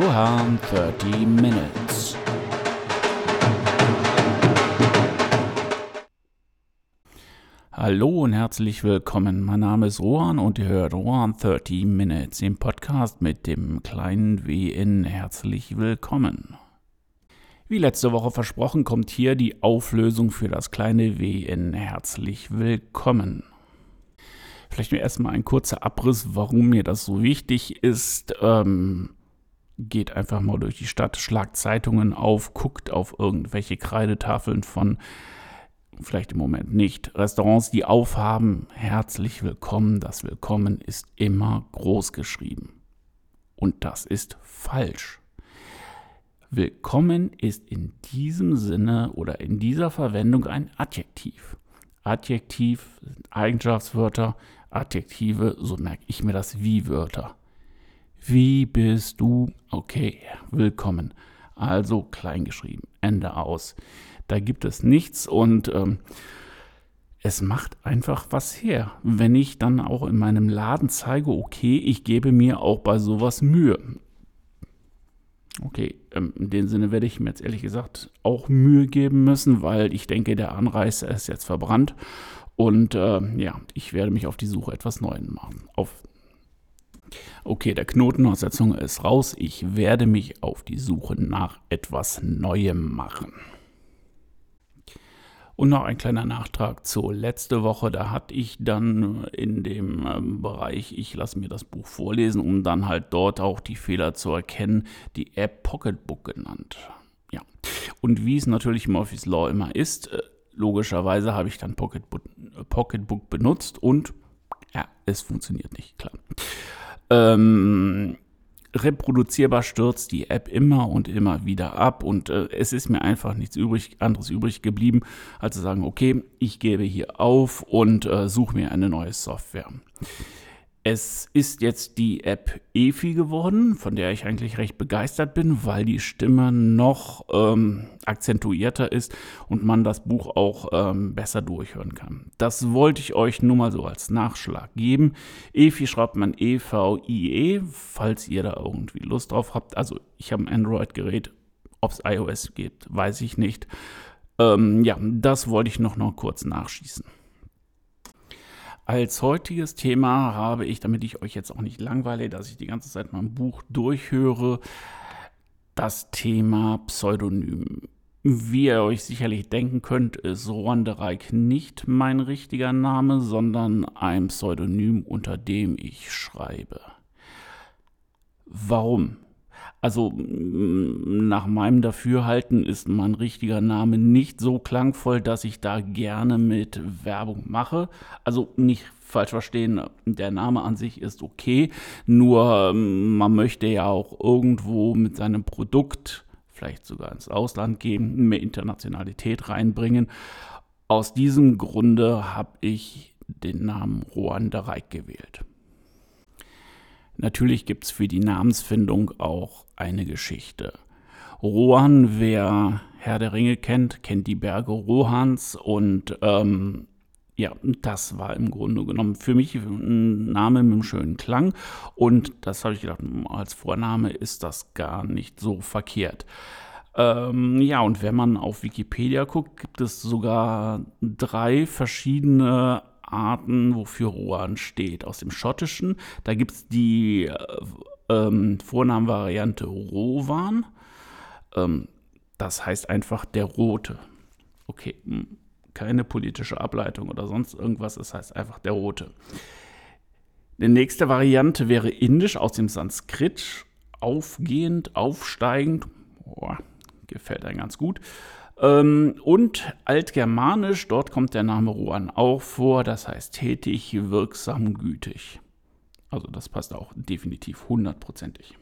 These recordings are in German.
Rohan 30 Minutes. Hallo und herzlich willkommen. Mein Name ist Rohan und ihr hört Rohan 30 Minutes im Podcast mit dem kleinen W in herzlich willkommen. Wie letzte Woche versprochen, kommt hier die Auflösung für das kleine W in herzlich willkommen. Vielleicht mir erstmal ein kurzer Abriss, warum mir das so wichtig ist. Ähm, geht einfach mal durch die Stadt, schlagt Zeitungen auf, guckt auf irgendwelche Kreidetafeln von, vielleicht im Moment nicht, Restaurants, die aufhaben. Herzlich willkommen. Das Willkommen ist immer groß geschrieben. Und das ist falsch. Willkommen ist in diesem Sinne oder in dieser Verwendung ein Adjektiv. Adjektiv sind Eigenschaftswörter, Adjektive, so merke ich mir das wie Wörter. Wie bist du? Okay, willkommen. Also kleingeschrieben, Ende aus. Da gibt es nichts und ähm, es macht einfach was her. Wenn ich dann auch in meinem Laden zeige, okay, ich gebe mir auch bei sowas Mühe. Okay, ähm, in dem Sinne werde ich mir jetzt ehrlich gesagt auch Mühe geben müssen, weil ich denke, der Anreißer ist jetzt verbrannt und äh, ja, ich werde mich auf die Suche etwas Neuem machen. Auf Okay, der Knotenaussetzung ist raus. Ich werde mich auf die Suche nach etwas Neuem machen. Und noch ein kleiner Nachtrag zur letzte Woche. Da hatte ich dann in dem ähm, Bereich, ich lasse mir das Buch vorlesen, um dann halt dort auch die Fehler zu erkennen, die App Pocketbook genannt. Ja. Und wie es natürlich Office Law immer ist, äh, Logischerweise habe ich dann Pocketbook, Pocketbook benutzt und ja, es funktioniert nicht, klar. Ähm, reproduzierbar stürzt die App immer und immer wieder ab und äh, es ist mir einfach nichts übrig, anderes übrig geblieben, als zu sagen, okay, ich gebe hier auf und äh, suche mir eine neue Software. Es ist jetzt die App EFI geworden, von der ich eigentlich recht begeistert bin, weil die Stimme noch ähm, akzentuierter ist und man das Buch auch ähm, besser durchhören kann. Das wollte ich euch nur mal so als Nachschlag geben. EFI schreibt man E-V-I-E, -E, falls ihr da irgendwie Lust drauf habt. Also ich habe ein Android-Gerät, ob es iOS gibt, weiß ich nicht. Ähm, ja, das wollte ich noch, noch kurz nachschießen. Als heutiges Thema habe ich, damit ich euch jetzt auch nicht langweile, dass ich die ganze Zeit mein Buch durchhöre, das Thema Pseudonym. Wie ihr euch sicherlich denken könnt, ist Rohan de Rijk nicht mein richtiger Name, sondern ein Pseudonym, unter dem ich schreibe. Warum? Also nach meinem Dafürhalten ist mein richtiger Name nicht so klangvoll, dass ich da gerne mit Werbung mache. Also nicht falsch verstehen, der Name an sich ist okay, nur man möchte ja auch irgendwo mit seinem Produkt vielleicht sogar ins Ausland gehen, mehr Internationalität reinbringen. Aus diesem Grunde habe ich den Namen Ruanda Reich gewählt. Natürlich gibt es für die Namensfindung auch eine Geschichte. Rohan, wer Herr der Ringe kennt, kennt die Berge Rohans und ähm, ja, das war im Grunde genommen für mich ein Name mit einem schönen Klang und das habe ich gedacht, als Vorname ist das gar nicht so verkehrt. Ähm, ja, und wenn man auf Wikipedia guckt, gibt es sogar drei verschiedene Arten, wofür Rohan steht. Aus dem Schottischen, da gibt es die äh, ähm, Vornamenvariante Rowan. Ähm, das heißt einfach der Rote. Okay, hm, keine politische Ableitung oder sonst irgendwas, das heißt einfach der Rote. Die nächste Variante wäre Indisch aus dem Sanskrit, aufgehend, aufsteigend. Boah, gefällt einem ganz gut. Ähm, und altgermanisch, dort kommt der Name Rohan auch vor, das heißt tätig, wirksam, gütig. Also das passt auch definitiv hundertprozentig.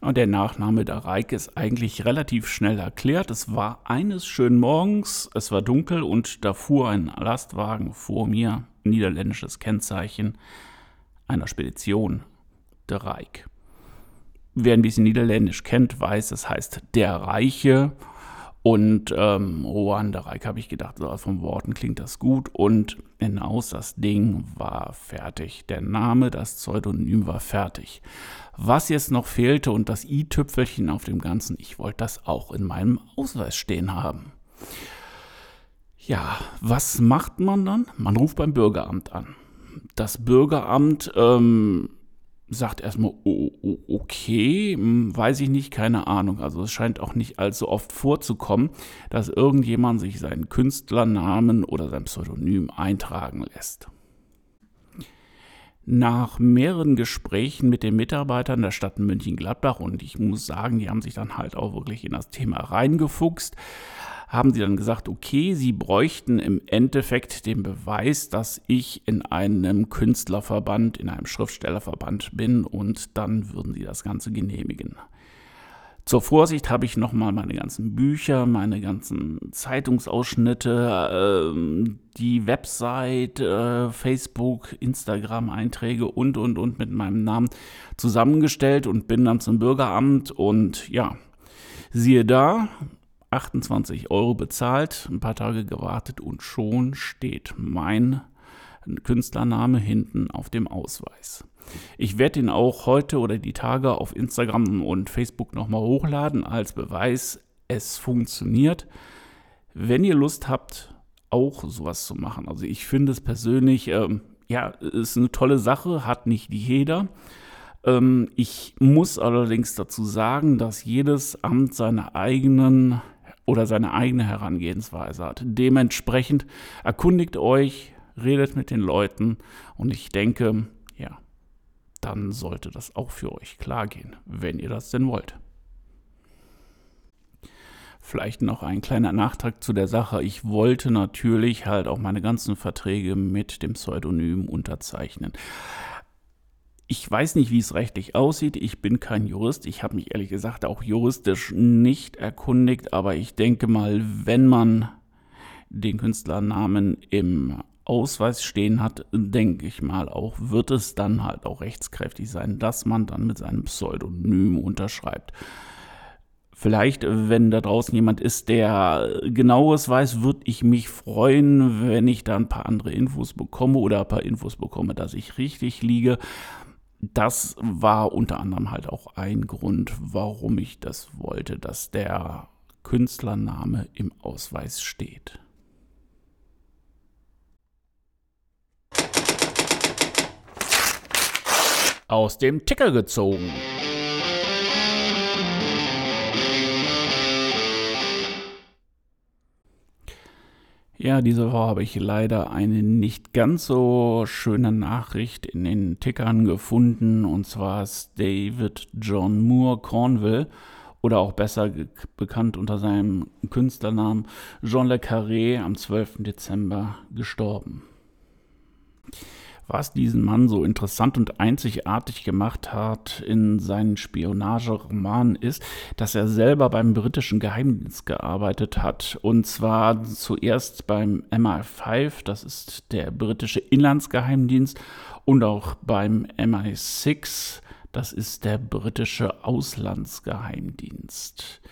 Und der Nachname der Reik ist eigentlich relativ schnell erklärt. Es war eines schönen Morgens, es war dunkel und da fuhr ein Lastwagen vor mir, niederländisches Kennzeichen einer Spedition, der Reik. Wer ein bisschen Niederländisch kennt, weiß, es heißt der Reiche Und ähm, Rohan Reik habe ich gedacht, so von Worten klingt das gut. Und hinaus, das Ding war fertig. Der Name, das Pseudonym war fertig. Was jetzt noch fehlte und das i-Tüpfelchen auf dem Ganzen, ich wollte das auch in meinem Ausweis stehen haben. Ja, was macht man dann? Man ruft beim Bürgeramt an. Das Bürgeramt ähm, sagt erstmal, oh, oh, okay, hm, weiß ich nicht, keine Ahnung. Also es scheint auch nicht allzu oft vorzukommen, dass irgendjemand sich seinen Künstlernamen oder sein Pseudonym eintragen lässt. Nach mehreren Gesprächen mit den Mitarbeitern der Stadt München-Gladbach und ich muss sagen, die haben sich dann halt auch wirklich in das Thema reingefuchst, haben sie dann gesagt, okay, sie bräuchten im Endeffekt den Beweis, dass ich in einem Künstlerverband, in einem Schriftstellerverband bin und dann würden sie das Ganze genehmigen. Zur Vorsicht habe ich nochmal meine ganzen Bücher, meine ganzen Zeitungsausschnitte, äh, die Website, äh, Facebook, Instagram-Einträge und, und, und mit meinem Namen zusammengestellt und bin dann zum Bürgeramt und ja, siehe da, 28 Euro bezahlt, ein paar Tage gewartet und schon steht mein Künstlername hinten auf dem Ausweis. Ich werde ihn auch heute oder die Tage auf Instagram und Facebook nochmal hochladen als Beweis, es funktioniert. Wenn ihr Lust habt, auch sowas zu machen. Also ich finde es persönlich, ähm, ja, ist eine tolle Sache, hat nicht jeder. Ähm, ich muss allerdings dazu sagen, dass jedes Amt seine eigenen oder seine eigene Herangehensweise hat. Dementsprechend erkundigt euch, redet mit den Leuten und ich denke, ja, dann sollte das auch für euch klar gehen, wenn ihr das denn wollt. Vielleicht noch ein kleiner Nachtrag zu der Sache. Ich wollte natürlich halt auch meine ganzen Verträge mit dem Pseudonym unterzeichnen. Ich weiß nicht, wie es rechtlich aussieht. Ich bin kein Jurist. Ich habe mich ehrlich gesagt auch juristisch nicht erkundigt. Aber ich denke mal, wenn man den Künstlernamen im Ausweis stehen hat, denke ich mal auch, wird es dann halt auch rechtskräftig sein, dass man dann mit seinem Pseudonym unterschreibt. Vielleicht, wenn da draußen jemand ist, der genaues weiß, würde ich mich freuen, wenn ich da ein paar andere Infos bekomme oder ein paar Infos bekomme, dass ich richtig liege das war unter anderem halt auch ein Grund, warum ich das wollte, dass der Künstlername im Ausweis steht. Aus dem Ticker gezogen. Ja, diese Woche habe ich leider eine nicht ganz so schöne Nachricht in den Tickern gefunden. Und zwar ist David John Moore Cornwall oder auch besser bekannt unter seinem Künstlernamen Jean Le Carré am 12. Dezember gestorben. Was diesen Mann so interessant und einzigartig gemacht hat in seinen Spionageromanen ist, dass er selber beim britischen Geheimdienst gearbeitet hat. Und zwar zuerst beim MI5, das ist der britische Inlandsgeheimdienst, und auch beim MI6, das ist der britische Auslandsgeheimdienst.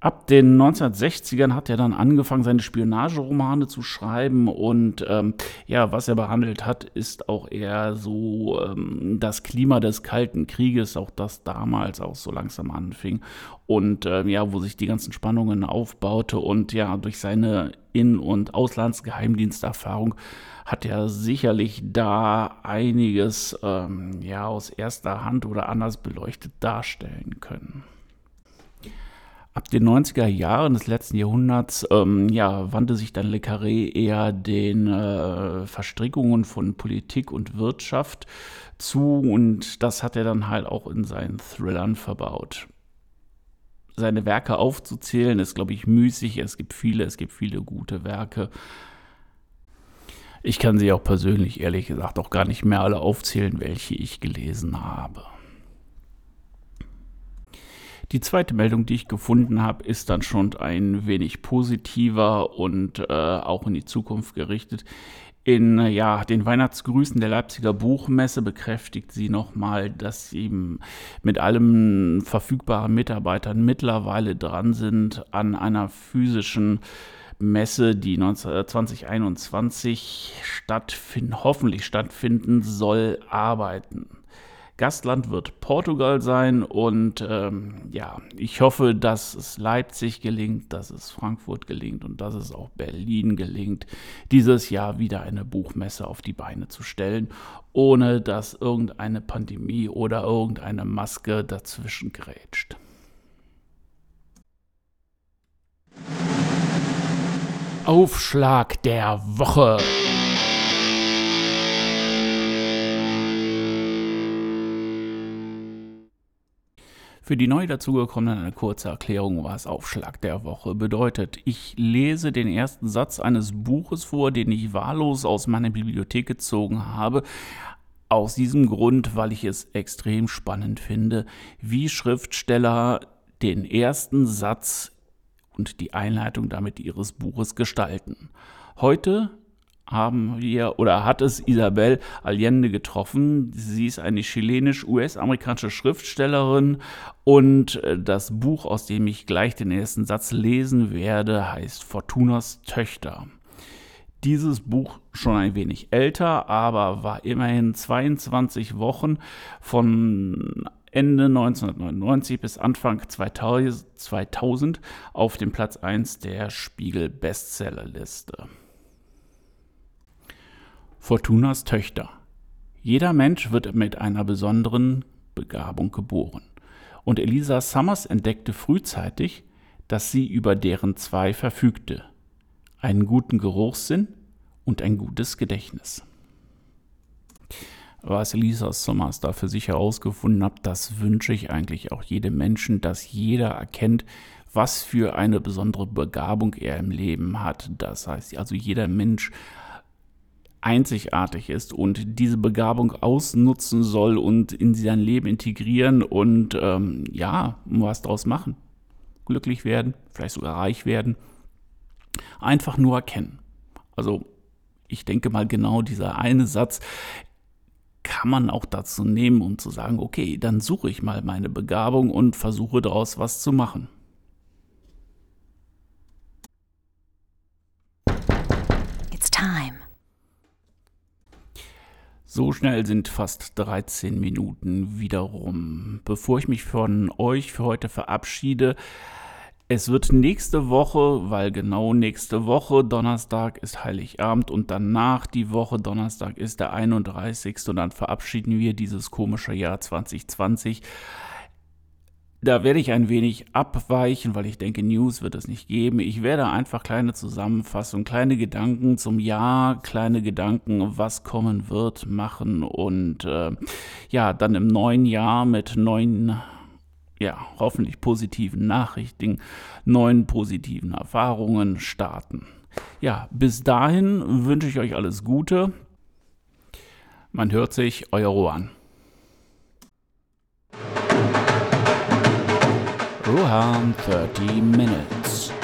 Ab den 1960ern hat er dann angefangen, seine Spionageromane zu schreiben und ähm, ja, was er behandelt hat, ist auch eher so ähm, das Klima des Kalten Krieges, auch das damals auch so langsam anfing und ähm, ja, wo sich die ganzen Spannungen aufbaute und ja, durch seine In- und Auslandsgeheimdiensterfahrung hat er sicherlich da einiges ähm, ja aus erster Hand oder anders beleuchtet darstellen können. Ab den 90er Jahren des letzten Jahrhunderts ähm, ja, wandte sich dann Le Carré eher den äh, Verstrickungen von Politik und Wirtschaft zu und das hat er dann halt auch in seinen Thrillern verbaut. Seine Werke aufzuzählen ist, glaube ich, müßig. Es gibt viele, es gibt viele gute Werke. Ich kann sie auch persönlich, ehrlich gesagt, auch gar nicht mehr alle aufzählen, welche ich gelesen habe. Die zweite Meldung, die ich gefunden habe, ist dann schon ein wenig positiver und äh, auch in die Zukunft gerichtet. In ja, den Weihnachtsgrüßen der Leipziger Buchmesse bekräftigt sie nochmal, dass sie mit allen verfügbaren Mitarbeitern mittlerweile dran sind an einer physischen Messe, die 2021 stattfinden, hoffentlich stattfinden soll, arbeiten. Gastland wird Portugal sein und ähm, ja, ich hoffe, dass es Leipzig gelingt, dass es Frankfurt gelingt und dass es auch Berlin gelingt, dieses Jahr wieder eine Buchmesse auf die Beine zu stellen, ohne dass irgendeine Pandemie oder irgendeine Maske dazwischen grätscht. Aufschlag der Woche. Für die neu dazugekommenen eine kurze Erklärung, was Aufschlag der Woche bedeutet. Ich lese den ersten Satz eines Buches vor, den ich wahllos aus meiner Bibliothek gezogen habe. Aus diesem Grund, weil ich es extrem spannend finde, wie Schriftsteller den ersten Satz und die Einleitung damit ihres Buches gestalten. Heute haben wir oder hat es Isabel Allende getroffen. Sie ist eine chilenisch-US-amerikanische Schriftstellerin und äh, das Buch, aus dem ich gleich den ersten Satz lesen werde, heißt Fortunas Töchter. Dieses Buch schon ein wenig älter, aber war immerhin 22 Wochen von Ende 1999 bis Anfang 2000 auf dem Platz 1 der Spiegel Bestsellerliste. Fortunas Töchter. Jeder Mensch wird mit einer besonderen Begabung geboren. Und Elisa Summers entdeckte frühzeitig, dass sie über deren zwei verfügte. Einen guten Geruchssinn und ein gutes Gedächtnis. Was Elisa Summers da für sich herausgefunden hat, das wünsche ich eigentlich auch jedem Menschen, dass jeder erkennt, was für eine besondere Begabung er im Leben hat. Das heißt, also jeder Mensch einzigartig ist und diese Begabung ausnutzen soll und in sein Leben integrieren und ähm, ja, was daraus machen. Glücklich werden, vielleicht sogar reich werden. Einfach nur erkennen. Also ich denke mal genau dieser eine Satz kann man auch dazu nehmen, um zu sagen, okay, dann suche ich mal meine Begabung und versuche daraus was zu machen. So schnell sind fast 13 Minuten wiederum. Bevor ich mich von euch für heute verabschiede, es wird nächste Woche, weil genau nächste Woche Donnerstag ist Heiligabend und danach die Woche Donnerstag ist der 31. und dann verabschieden wir dieses komische Jahr 2020. Da werde ich ein wenig abweichen, weil ich denke, News wird es nicht geben. Ich werde einfach kleine Zusammenfassungen, kleine Gedanken zum Jahr, kleine Gedanken, was kommen wird, machen und äh, ja, dann im neuen Jahr mit neuen, ja, hoffentlich positiven Nachrichten, neuen positiven Erfahrungen starten. Ja, bis dahin wünsche ich euch alles Gute. Man hört sich, euer Rohan. Rohan 30 Minutes.